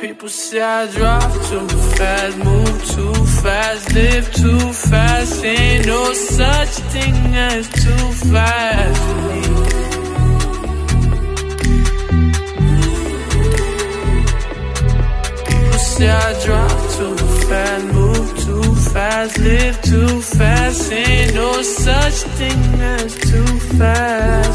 People say I drive too fast, move too fast, live too fast. Ain't no such thing as too fast for me. People say I drive too fast, move too fast, live too fast. Ain't no such thing as too fast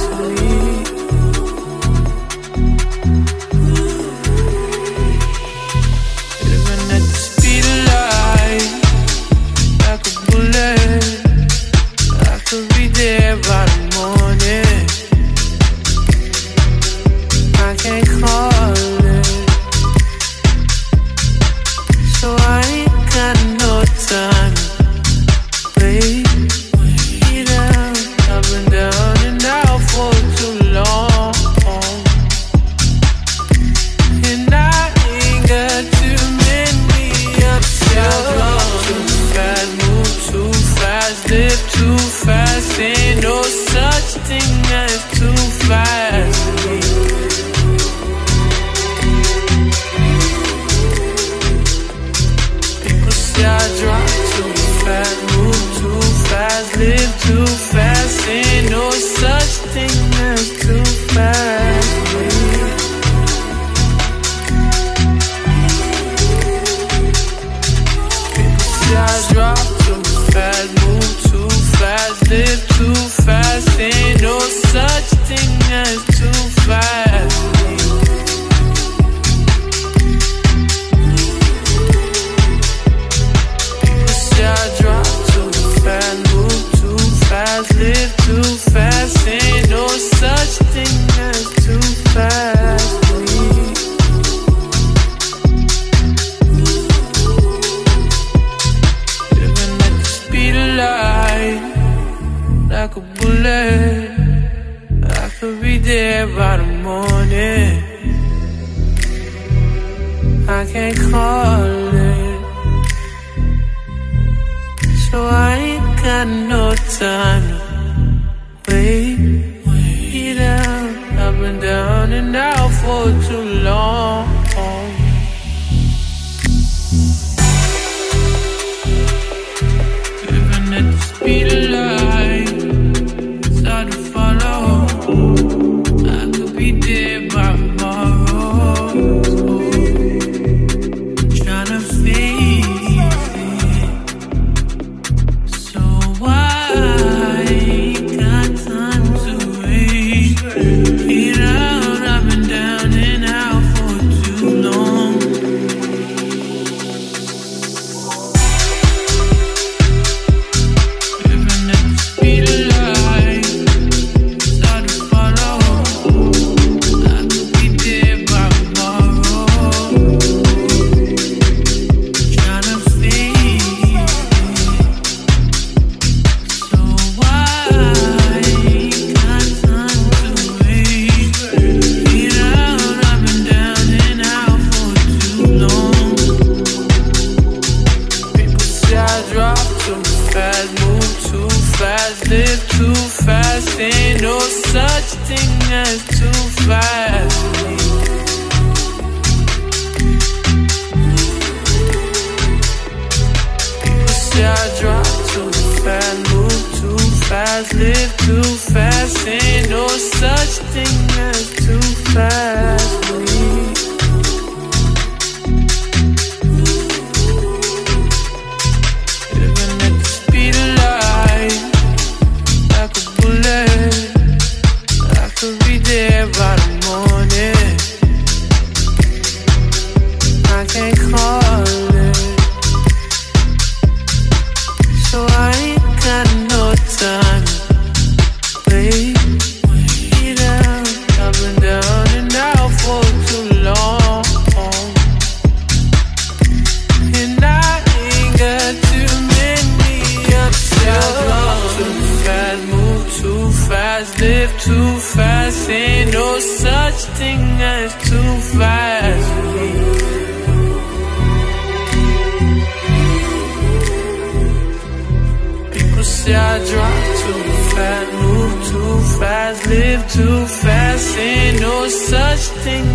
fast, live too fast. Ain't no such thing as too fast. People say I drive too fast, move too fast, live too fast. Ain't no such thing as too fast. me. Say I drive too fast, move too like a bullet. I could be there by the morning. I can't call it, so I ain't got no time live too fast. Ain't no such thing too live too fast. Ain't no such thing as too fast. People say I drive too fast, move too fast, live too fast. Ain't no such thing